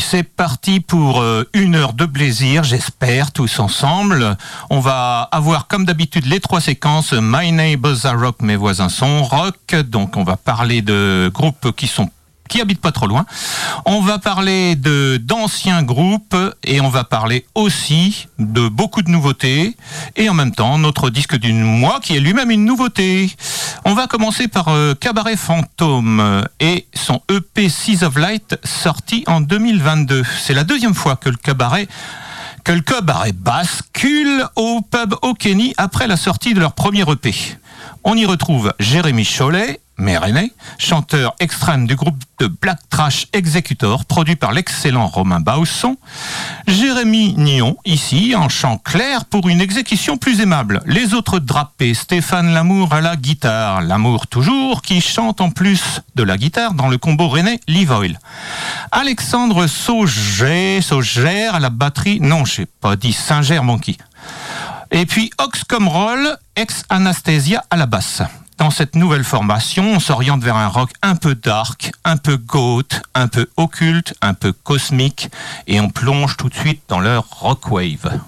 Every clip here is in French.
C'est parti pour euh, une heure de plaisir, j'espère, tous ensemble. On va avoir comme d'habitude les trois séquences My Neighbors Are Rock, mes voisins sont rock. Donc on va parler de groupes qui sont qui habitent pas trop loin. On va parler de d'anciens groupes et on va parler aussi de beaucoup de nouveautés et en même temps notre disque du mois qui est lui-même une nouveauté. On va commencer par euh, Cabaret Fantôme et son EP Seas of Light sorti en 2022. C'est la deuxième fois que le cabaret que le cabaret bascule au pub au après la sortie de leur premier EP. On y retrouve Jérémy Cholet, Mérené, chanteur extrême du groupe de Black Trash Executor, produit par l'excellent Romain Bausson. Jérémy Nion, ici, en chant clair pour une exécution plus aimable. Les autres drapés, Stéphane Lamour à la guitare, Lamour toujours, qui chante en plus de la guitare dans le combo René Livoil. Alexandre Sauger, Sauger à la batterie, non, je sais pas dit Singer Monkey. Et puis Oxcom Roll, ex-Anastasia à la basse. Dans cette nouvelle formation, on s'oriente vers un rock un peu dark, un peu goth, un peu occulte, un peu cosmique, et on plonge tout de suite dans leur rock wave.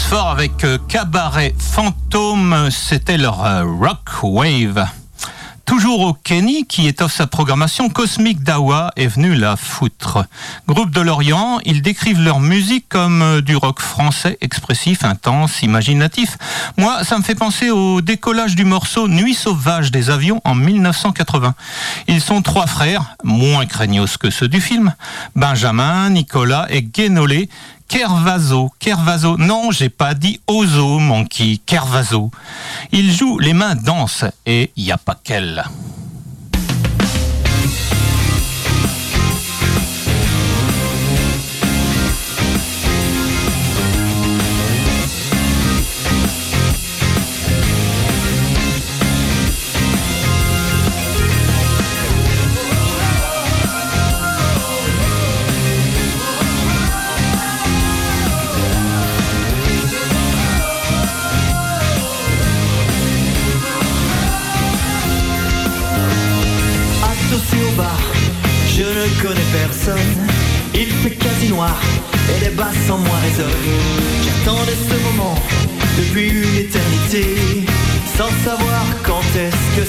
Fort avec euh, Cabaret Fantôme, c'était leur euh, Rock Wave. Toujours au Kenny, qui étoffe sa programmation, Cosmic Dawa est venu la foutre. Groupe de l'Orient, ils décrivent leur musique comme euh, du rock français expressif, intense, imaginatif. Moi, ça me fait penser au décollage du morceau Nuit sauvage des avions en 1980. Ils sont trois frères, moins craignos que ceux du film, Benjamin, Nicolas et Guénolé, Kervazo. Kervazo. Non, j'ai pas dit Ozo, Monkey. Kervazo. Il joue les mains dansent et y a pas qu'elle.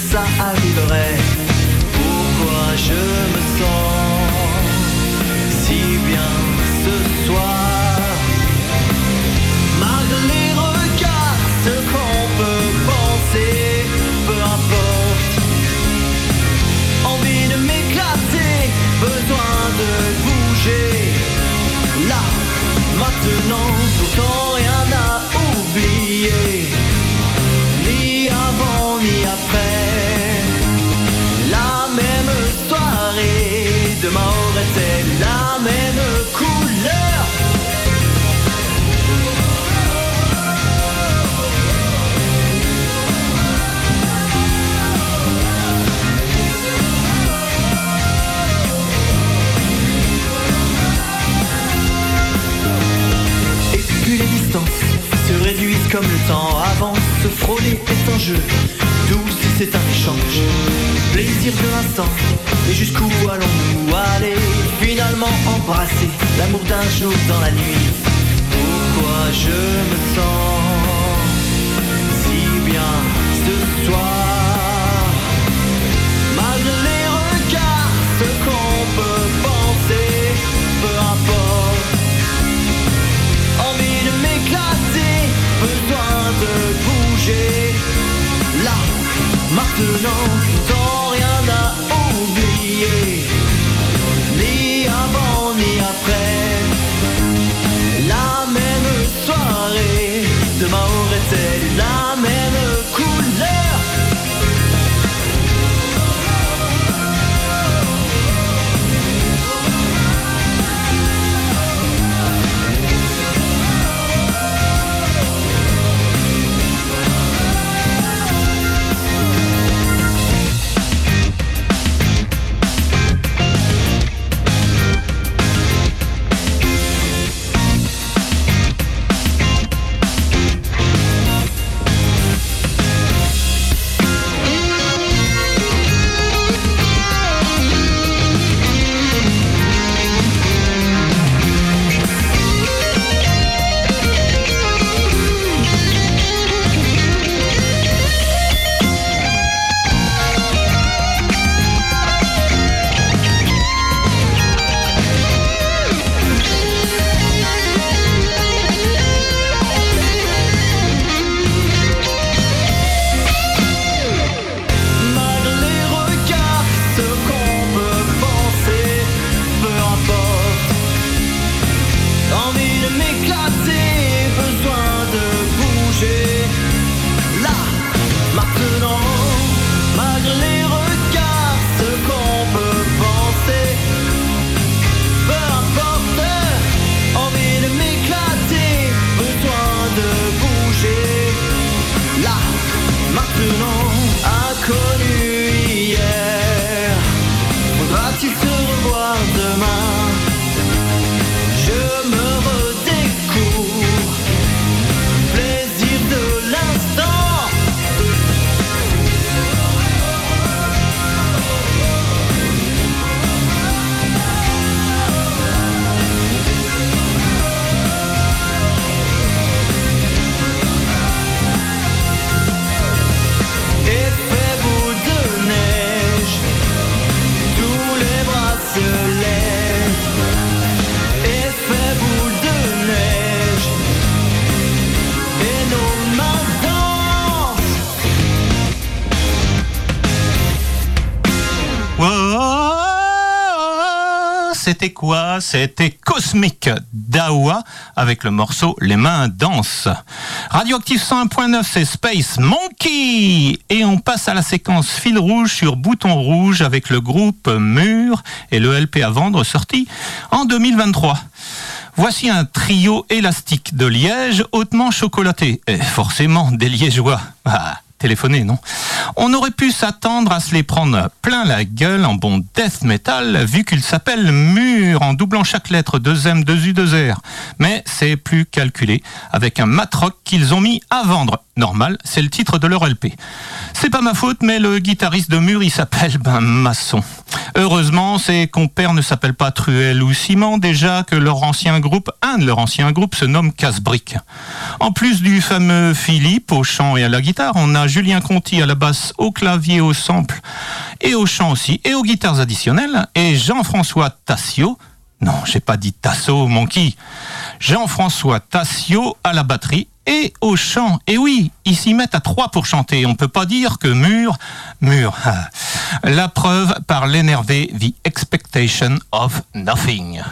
Ça arriverait. Pourquoi je me sens si bien ce soir, malgré les regards, ce qu'on peut penser, peu importe. Envie de m'éclater, besoin de bouger. Là, maintenant, pourtant rien à oublier. Comme le temps avance. Se frôler est un jeu, doux si c'est un échange. Plaisir de l'instant, et jusqu'où allons-nous aller? Finalement embrasser l'amour d'un jour dans la nuit. Pourquoi je me sens si bien ce soir? Maintenant, tant rien à oublier. Ni avant, ni après. La même soirée, demain aurait-elle la c'était quoi? C'était Cosmic Dawa avec le morceau Les mains dansent. Radioactive 101.9, c'est Space Monkey Et on passe à la séquence fil rouge sur bouton rouge avec le groupe Mur et le LP à vendre sorti en 2023. Voici un trio élastique de liège hautement chocolaté. Et forcément des liégeois. Ah téléphoner, non? On aurait pu s'attendre à se les prendre plein la gueule en bon death metal, vu qu'ils s'appellent Mur en doublant chaque lettre 2M, 2U, 2R. Mais c'est plus calculé, avec un matrock qu'ils ont mis à vendre. Normal, c'est le titre de leur LP. C'est pas ma faute, mais le guitariste de Mur, il s'appelle ben Masson. Heureusement, ses compères ne s'appellent pas Truel ou Simon, déjà que leur ancien groupe, un de leurs anciens groupes, se nomme Casbrick. En plus du fameux Philippe au chant et à la guitare, on a Julien Conti à la basse, au clavier, au sample et au chant aussi, et aux guitares additionnelles, et Jean-François Tassio, non, j'ai pas dit Tasso, Monkey, Jean-François Tassio à la batterie et au chant. Et oui, ils s'y mettent à trois pour chanter. On peut pas dire que mur, mur. La preuve par l'énervé The Expectation of Nothing.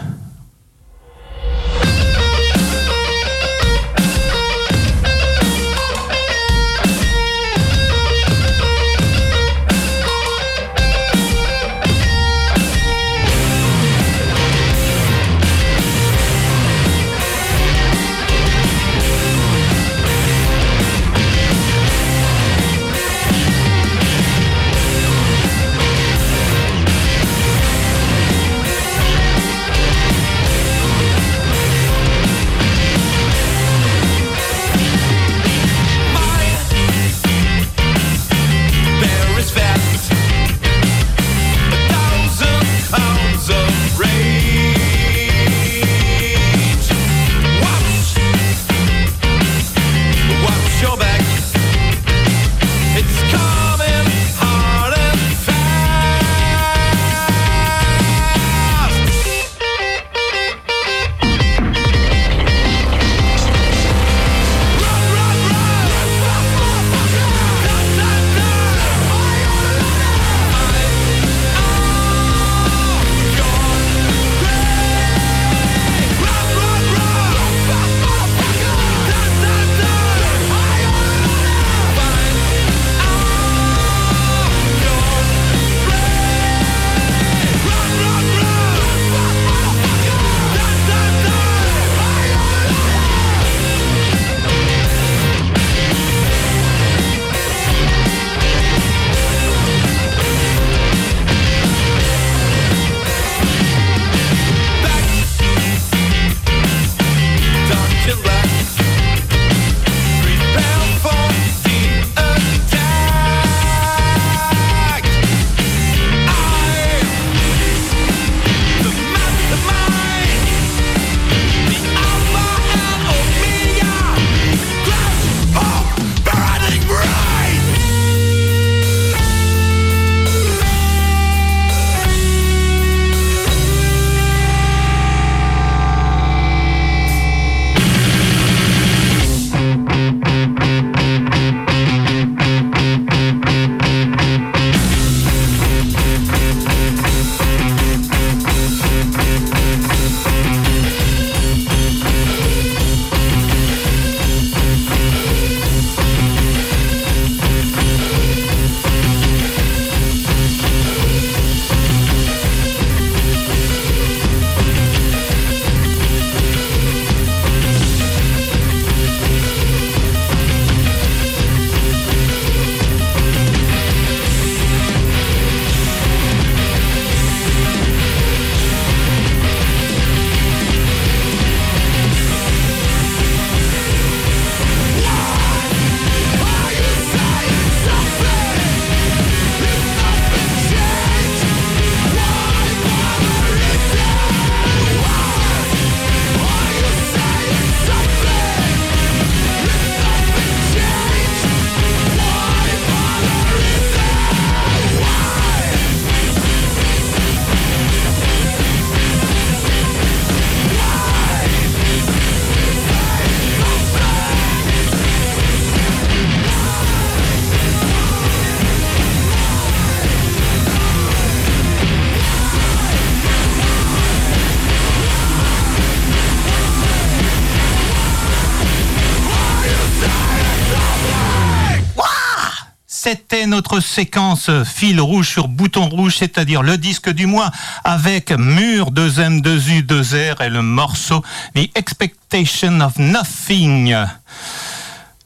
Séquence fil rouge sur bouton rouge, c'est-à-dire le disque du mois avec Mur 2M, 2U, 2R et le morceau The Expectation of Nothing.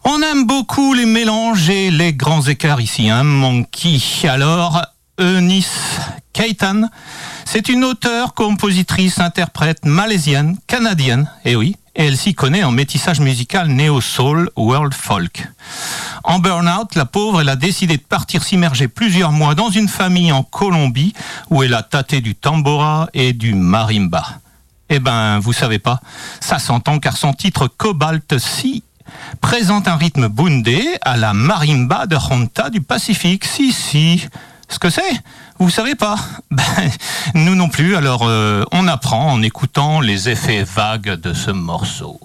On aime beaucoup les mélanges et les grands écarts ici, hein, Monkey. Alors, Eunice Kaitan, c'est une auteure, compositrice, interprète malaisienne, canadienne, et oui, et elle s'y connaît en métissage musical néo-soul, world folk. En burn-out, la pauvre, elle a décidé de partir s'immerger plusieurs mois dans une famille en Colombie où elle a tâté du tambora et du marimba. Eh ben, vous savez pas, ça s'entend car son titre Cobalt Si présente un rythme bundé à la marimba de Honta du Pacifique. Si, si. Ce que c'est Vous savez pas ben, Nous non plus, alors euh, on apprend en écoutant les effets vagues de ce morceau.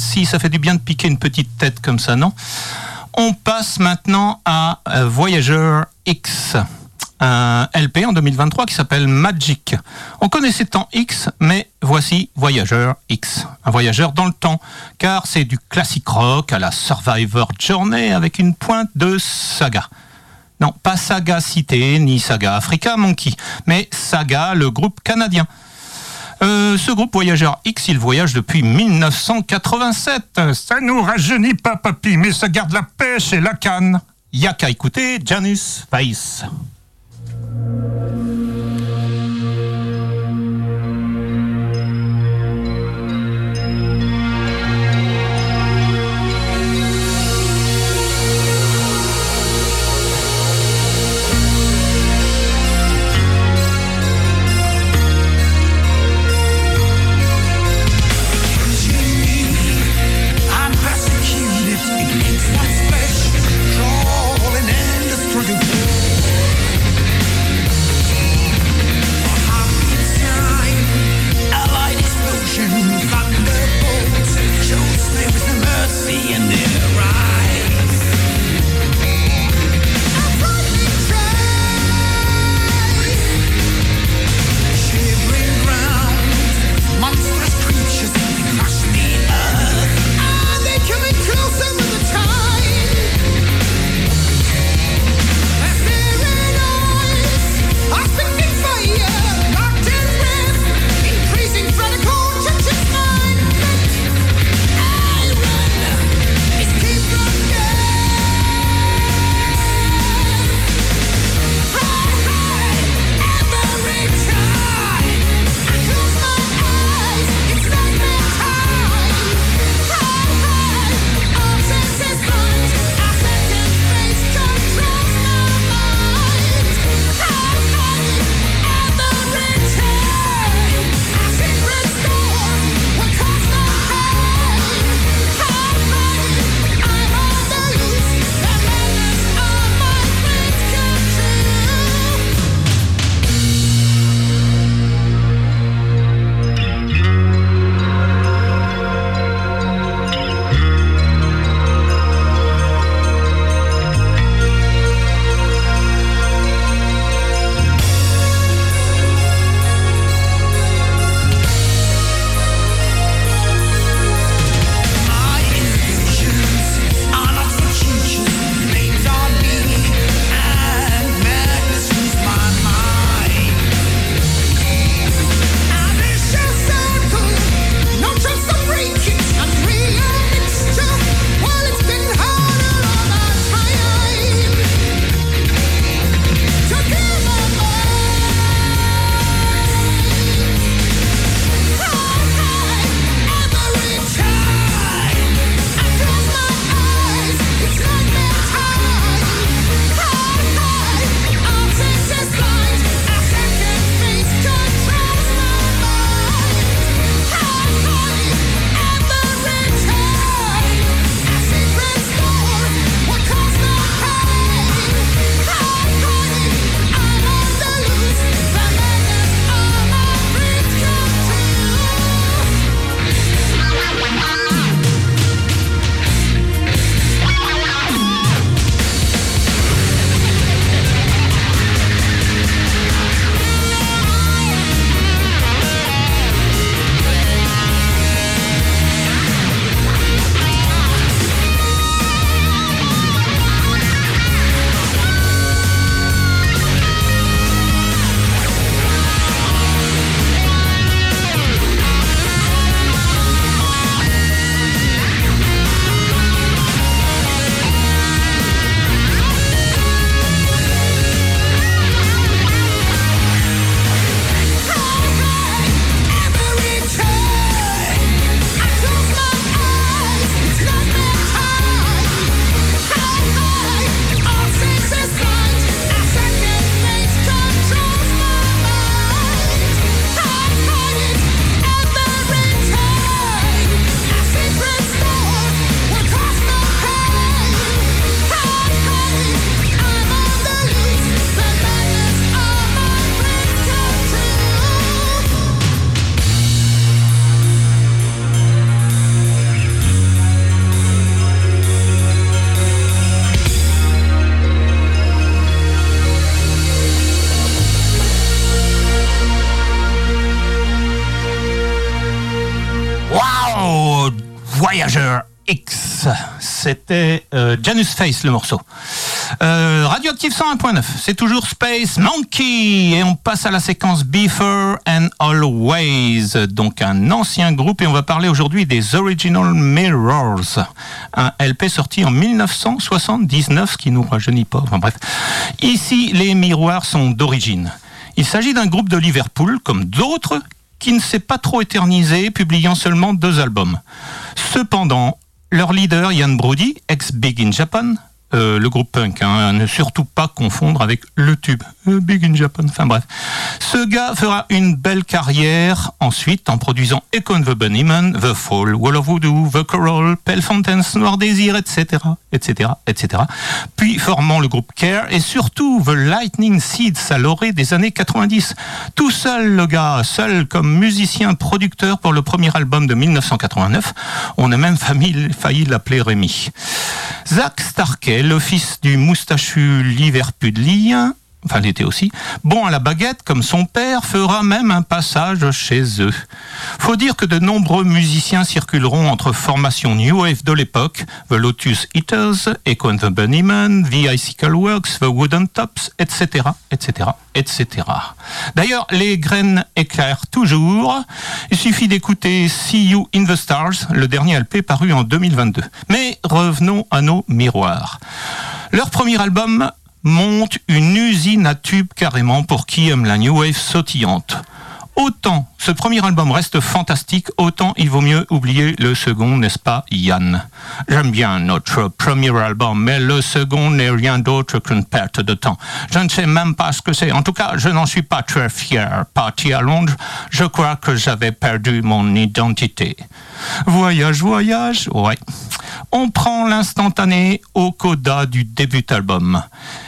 6, ça fait du bien de piquer une petite tête comme ça, non? On passe maintenant à euh, Voyager X un LP en 2023 qui s'appelle Magic. On connaissait tant X, mais voici Voyageur X. Un voyageur dans le temps, car c'est du classique rock à la Survivor Journey avec une pointe de saga. Non, pas Saga Cité, ni Saga Africa Monkey, mais Saga, le groupe canadien. Euh, ce groupe Voyageur X, il voyage depuis 1987. Ça nous rajeunit pas, papy, mais ça garde la pêche et la canne. Y'a qu'à écouter Janus Weiss. C'était euh, Janus Face le morceau. Euh, Radioactive 101.9, c'est toujours Space Monkey et on passe à la séquence Before and Always, donc un ancien groupe et on va parler aujourd'hui des Original Mirrors, un LP sorti en 1979 ce qui nous rajeunit pas. Enfin bref, ici les miroirs sont d'origine. Il s'agit d'un groupe de Liverpool, comme d'autres, qui ne s'est pas trop éternisé, publiant seulement deux albums. Cependant, leur leader, Ian Brody, ex-Big in Japan, euh, le groupe punk, hein, ne surtout pas confondre avec le tube Big in Japan. Enfin bref, ce gars fera une belle carrière ensuite en produisant Econ the Bunnyman, The Fall, Wall of Voodoo, The Coral, Pale Fountains, Noir Désir, etc., etc., etc. Puis formant le groupe Care et surtout The Lightning Seeds à l'orée des années 90. Tout seul le gars, seul comme musicien producteur pour le premier album de 1989. On a même failli, failli l'appeler Rémi. Zach Starkey, fils du moustachu Liverpudlien, enfin l'été aussi, bon à la baguette comme son père, fera même un passage chez eux. Faut dire que de nombreux musiciens circuleront entre formations New Wave de l'époque, The Lotus Eaters, Echo the Bunnymen, The Icicle Works, The Wooden Tops, etc., etc., etc. D'ailleurs, les graines éclairent toujours. Il suffit d'écouter See You in the Stars, le dernier LP paru en 2022. Mais revenons à nos miroirs. Leur premier album monte une usine à tubes carrément pour qui aime la new wave sautillante. Autant ce premier album reste fantastique, autant il vaut mieux oublier le second, n'est-ce pas Yann J'aime bien notre premier album, mais le second n'est rien d'autre qu'une perte de temps. Je ne sais même pas ce que c'est. En tout cas, je n'en suis pas très fier. Parti à Londres, je crois que j'avais perdu mon identité. Voyage, voyage, ouais. On prend l'instantané au coda du début album.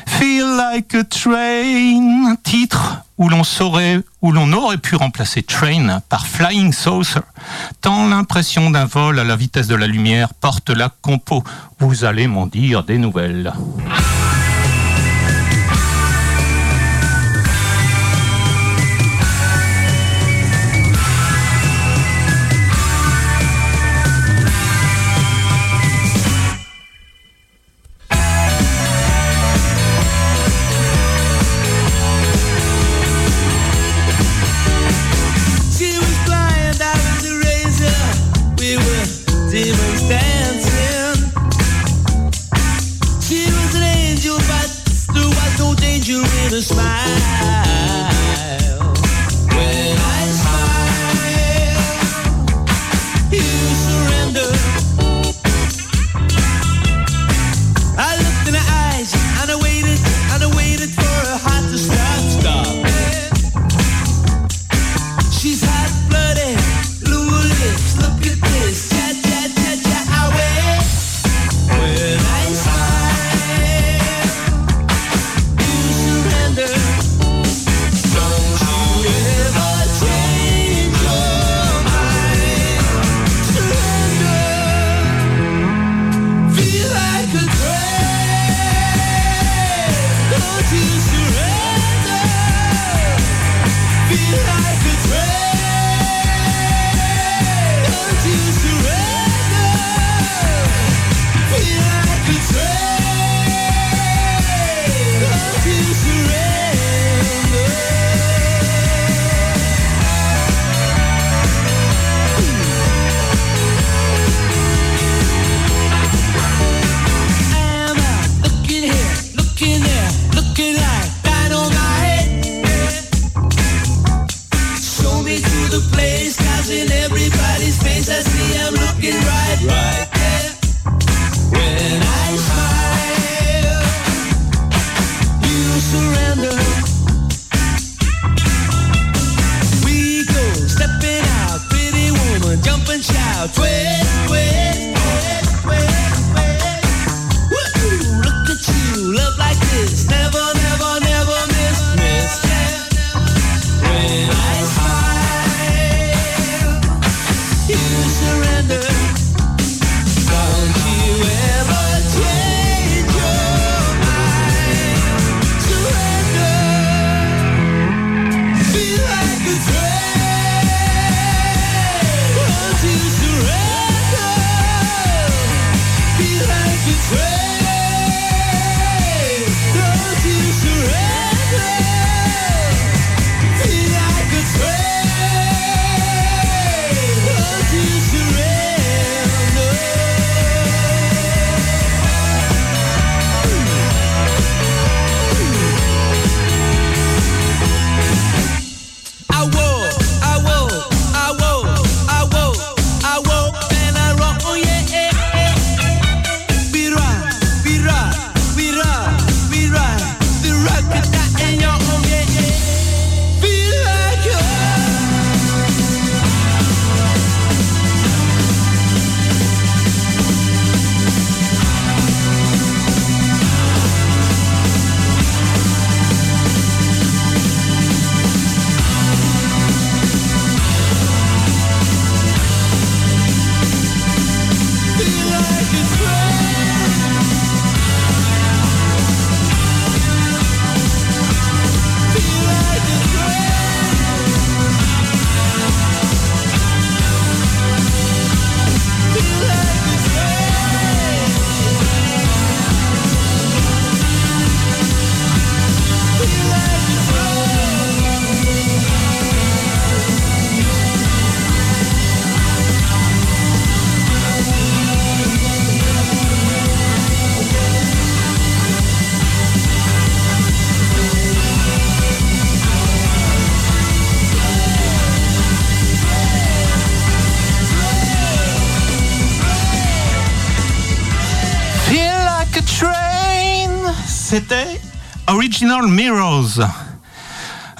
Feel like a train, titre où l'on saurait, où l'on aurait pu remplacer train par flying saucer, tant l'impression d'un vol à la vitesse de la lumière porte la compo. Vous allez m'en dire des nouvelles. you with a smile.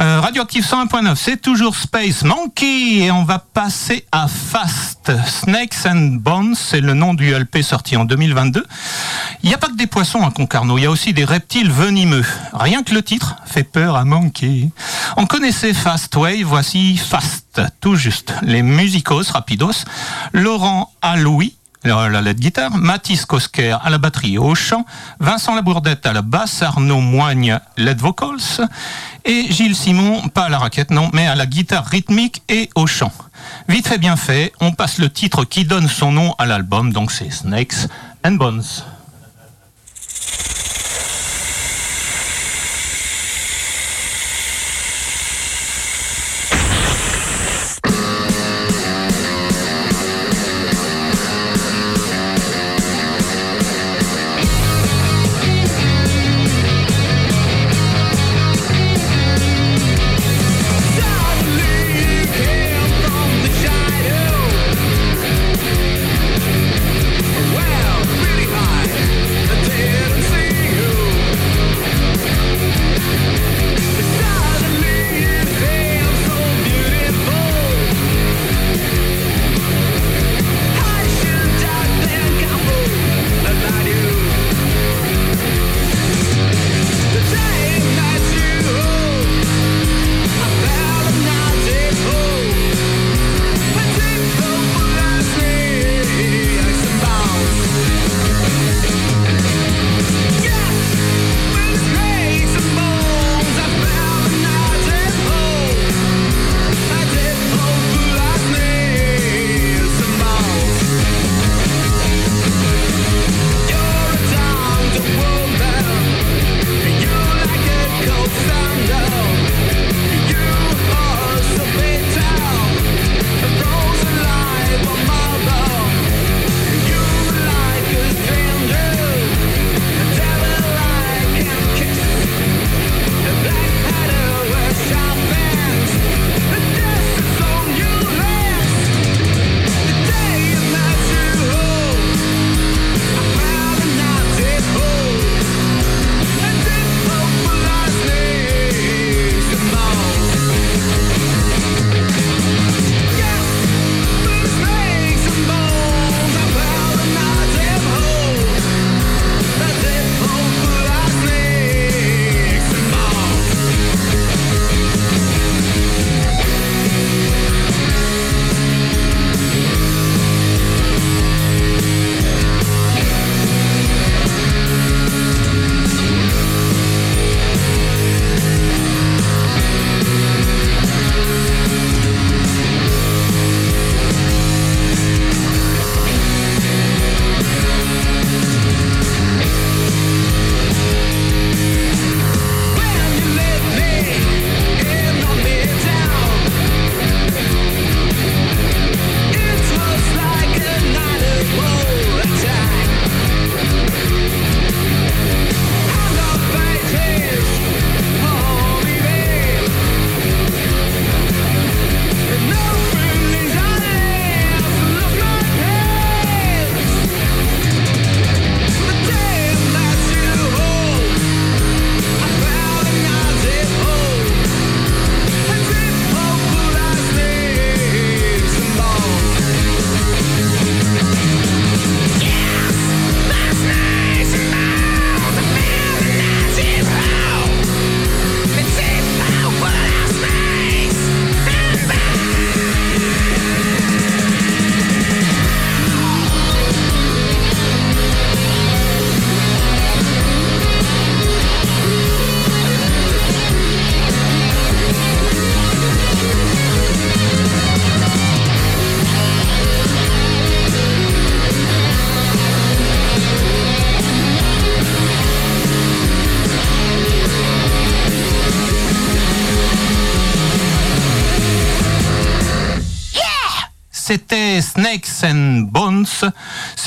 Euh, Radioactive 101.9, c'est toujours Space Monkey et on va passer à Fast. Snakes and Bones, c'est le nom du LP sorti en 2022. Il n'y a pas que des poissons à Concarneau, il y a aussi des reptiles venimeux. Rien que le titre fait peur à Monkey. On connaissait Fast Way, voici Fast, tout juste. Les musicos rapidos, Laurent Aloui la guitare, Mathis Kosker à la batterie et au chant, Vincent Labourdette à la basse, Arnaud Moigne LED vocals et Gilles Simon, pas à la raquette non, mais à la guitare rythmique et au chant. Vite fait bien fait, on passe le titre qui donne son nom à l'album, donc c'est Snakes and Bones.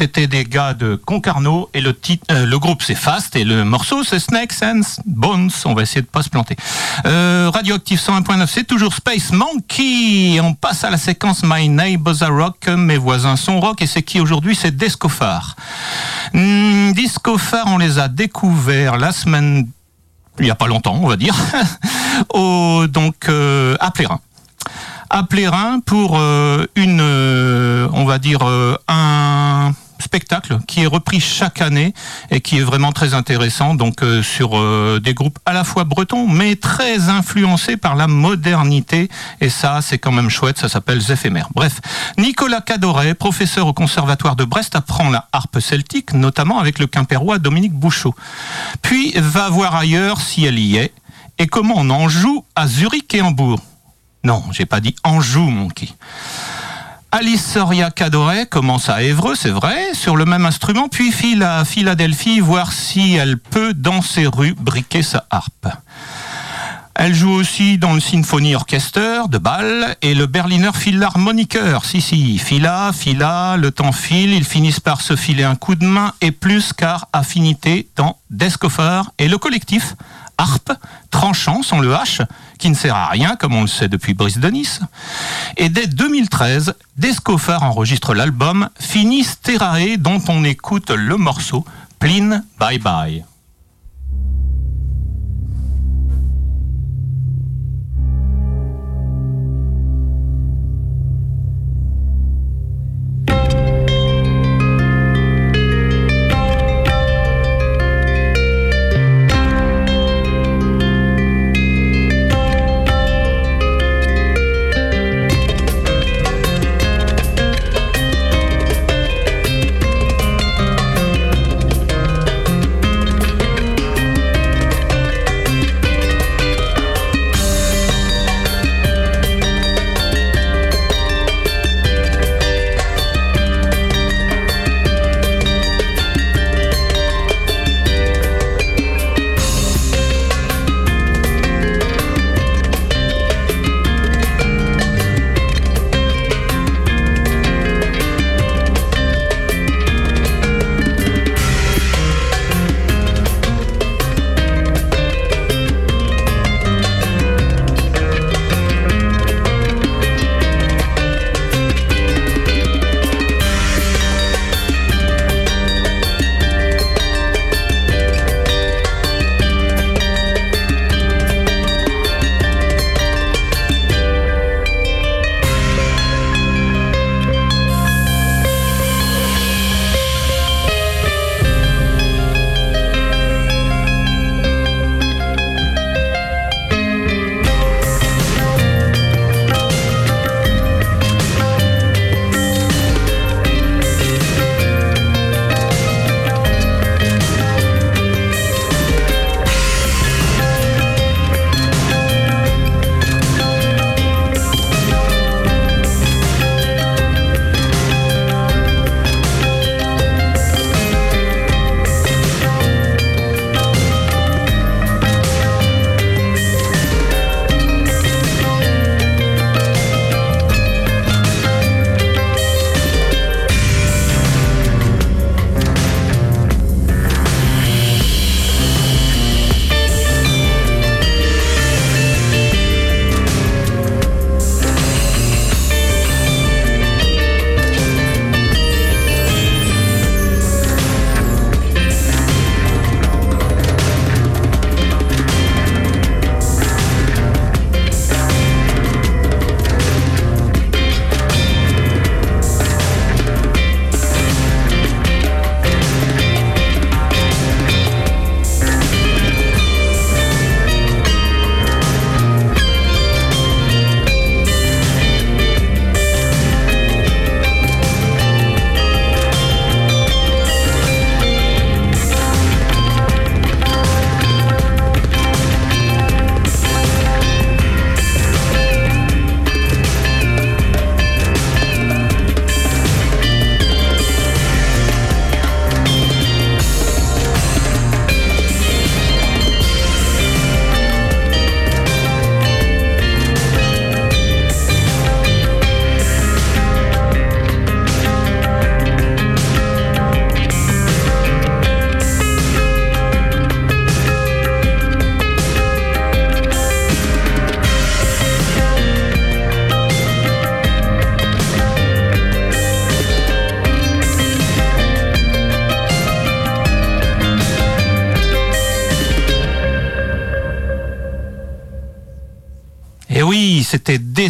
C'était des gars de Concarneau et euh, le groupe c'est Fast et le morceau c'est Snakes and Bones. On va essayer de pas se planter. Euh, Radioactive 101.9, c'est toujours Space Monkey. On passe à la séquence My Neighbors Are Rock. Mes voisins sont rock et c'est qui aujourd'hui? C'est Descofar. Disco Phare, on les a découverts la semaine, il n'y a pas longtemps, on va dire, au, donc euh, à Plérin à Plérin pour euh, une, euh, on va dire, un spectacle qui est repris chaque année et qui est vraiment très intéressant donc sur des groupes à la fois bretons mais très influencés par la modernité et ça c'est quand même chouette ça s'appelle Zéphémère. Bref, Nicolas Cadoret, professeur au conservatoire de Brest apprend la harpe celtique notamment avec le quimpérois Dominique Bouchot. Puis va voir ailleurs si elle y est et comment on en joue à Zurich et Hambourg. Non, j'ai pas dit Anjou, mon qui. Alice Soria Cadoret commence à Évreux, c'est vrai, sur le même instrument, puis file à Philadelphie voir si elle peut, dans ses rues, briquer sa harpe. Elle joue aussi dans le Symphony Orchester de Bâle et le Berliner Philharmoniker. Si, si, fila, fila, le temps file, ils finissent par se filer un coup de main et plus car affinité dans Descofer et le collectif harpe, tranchant sans le H, qui ne sert à rien, comme on le sait depuis Brice de. Et dès 2013, Descoffard enregistre l'album Finis Terrae, dont on écoute le morceau Pline Bye Bye.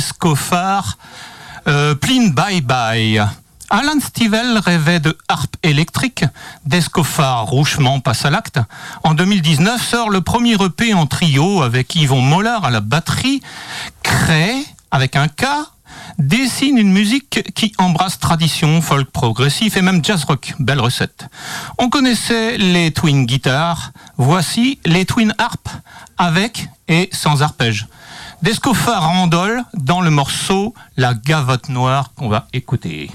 Descofar, euh, Bye Bye. Alan Stivell rêvait de harpe électrique. Descofar rouchement passe à l'acte. En 2019 sort le premier EP en trio avec Yvon Mollard à la batterie. Crée, avec un K, dessine une musique qui embrasse tradition, folk progressif et même jazz rock. Belle recette. On connaissait les twin guitares. Voici les twin harp avec et sans arpège. Descofa Randol dans le morceau La Gavotte Noire qu'on va écouter.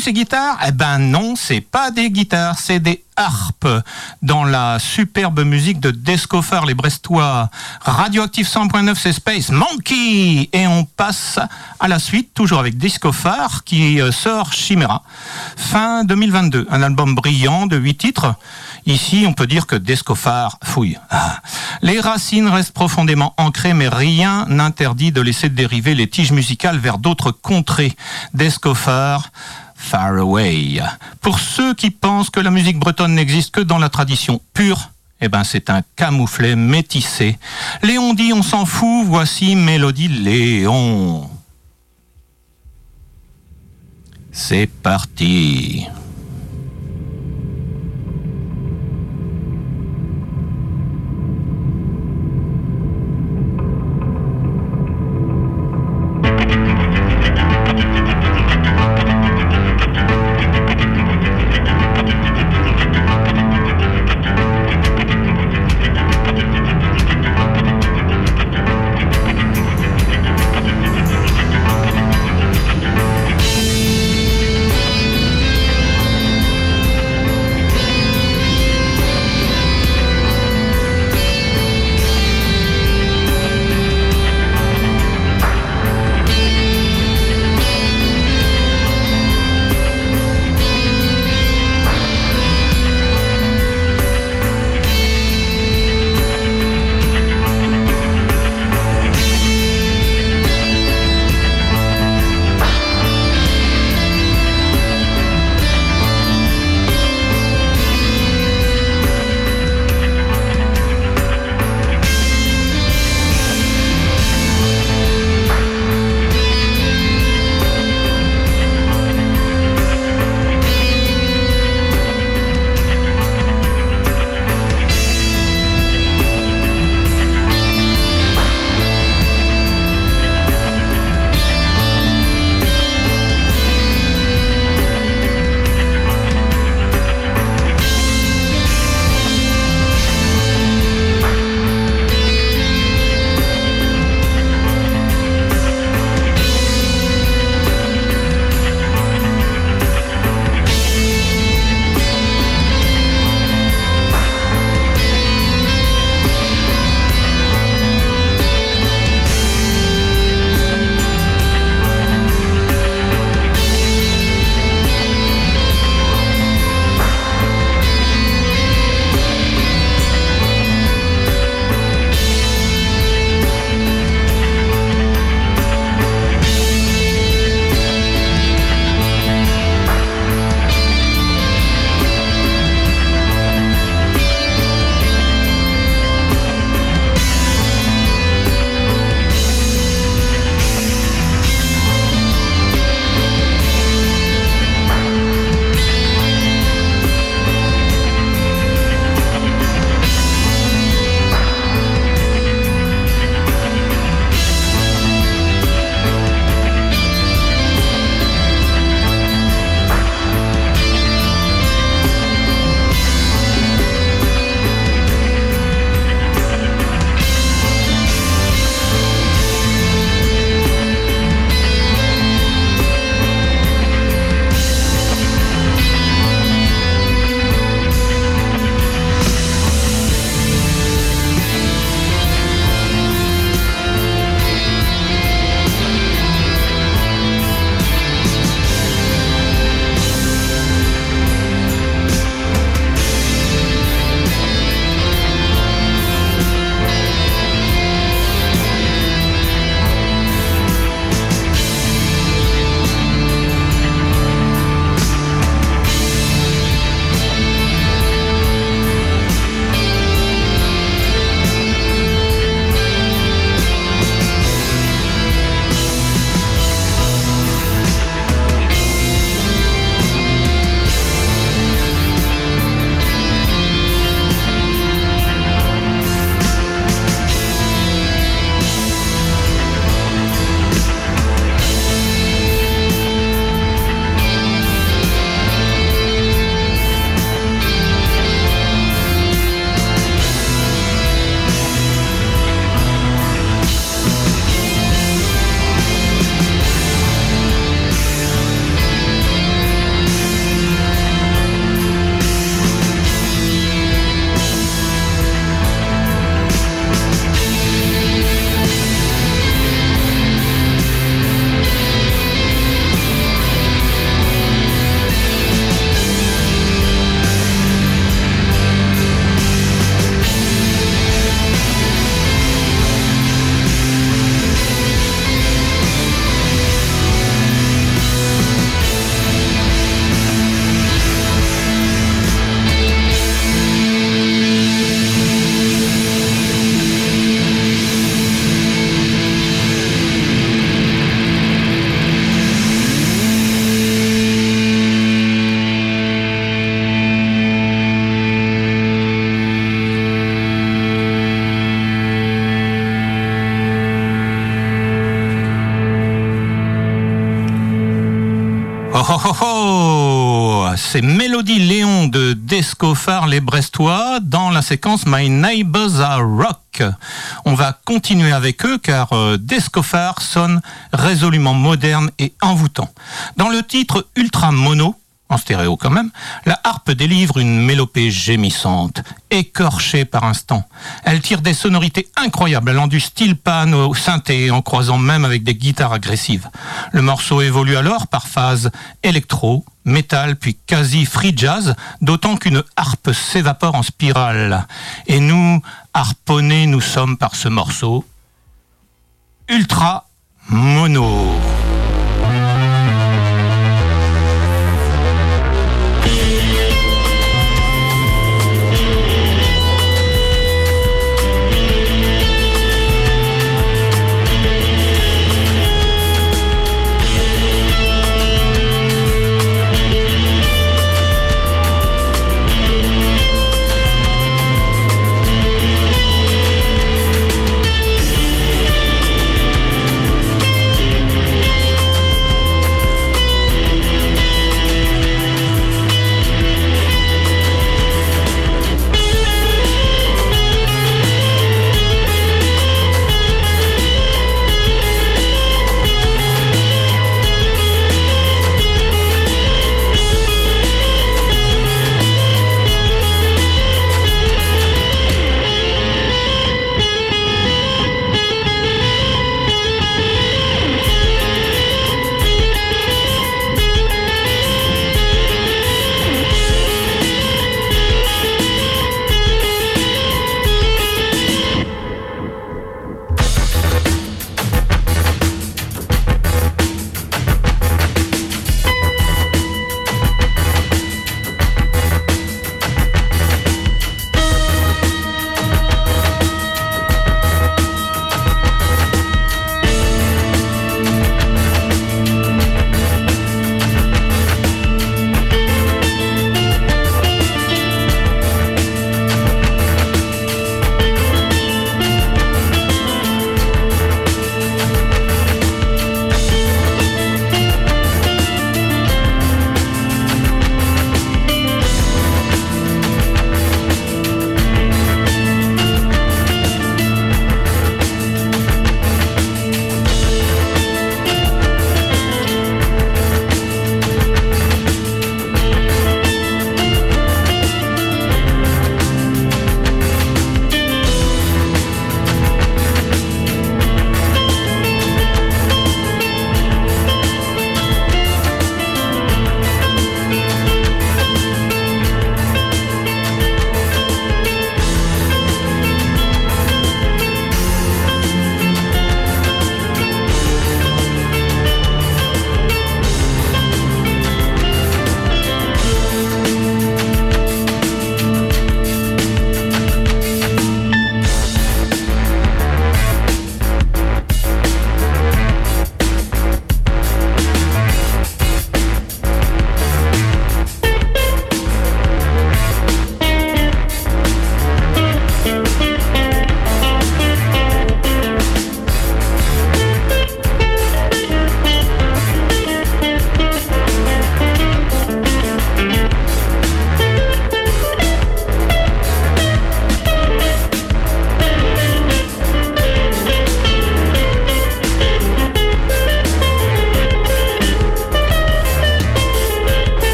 Ces guitares? Eh ben non, c'est pas des guitares, c'est des harpes. Dans la superbe musique de Descofer, les Brestois. Radioactive 100.9, c'est Space Monkey. Et on passe à la suite, toujours avec Discofar, qui euh, sort Chimera. Fin 2022. Un album brillant de 8 titres. Ici, on peut dire que Descofar fouille. Ah. Les racines restent profondément ancrées, mais rien n'interdit de laisser dériver les tiges musicales vers d'autres contrées. Descofar Far Away. Pour ceux qui pensent que la musique bretonne n'existe que dans la tradition pure, eh ben c'est un camouflet métissé. Léon dit on s'en fout, voici Mélodie Léon. C'est parti. C'est Mélodie Léon de Descophar les Brestois dans la séquence My Neighbors Are Rock. On va continuer avec eux car euh, Descophar sonne résolument moderne et envoûtant. Dans le titre Ultra Mono, en stéréo quand même, la harpe délivre une mélopée gémissante, écorchée par instant. Elle tire des sonorités incroyables, allant du style pan au synthé, en croisant même avec des guitares agressives. Le morceau évolue alors par phase électro, métal, puis quasi free jazz, d'autant qu'une harpe s'évapore en spirale. Et nous, harponnés, nous sommes par ce morceau ultra mono.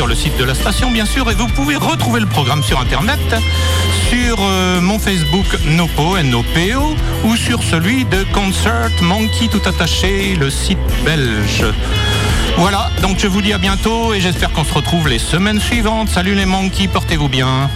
Sur le site de la station, bien sûr, et vous pouvez retrouver le programme sur Internet sur euh, mon Facebook Nopo, N-O-P-O, ou sur celui de Concert Monkey tout attaché, le site belge. Voilà, donc je vous dis à bientôt et j'espère qu'on se retrouve les semaines suivantes. Salut les monkeys, portez-vous bien.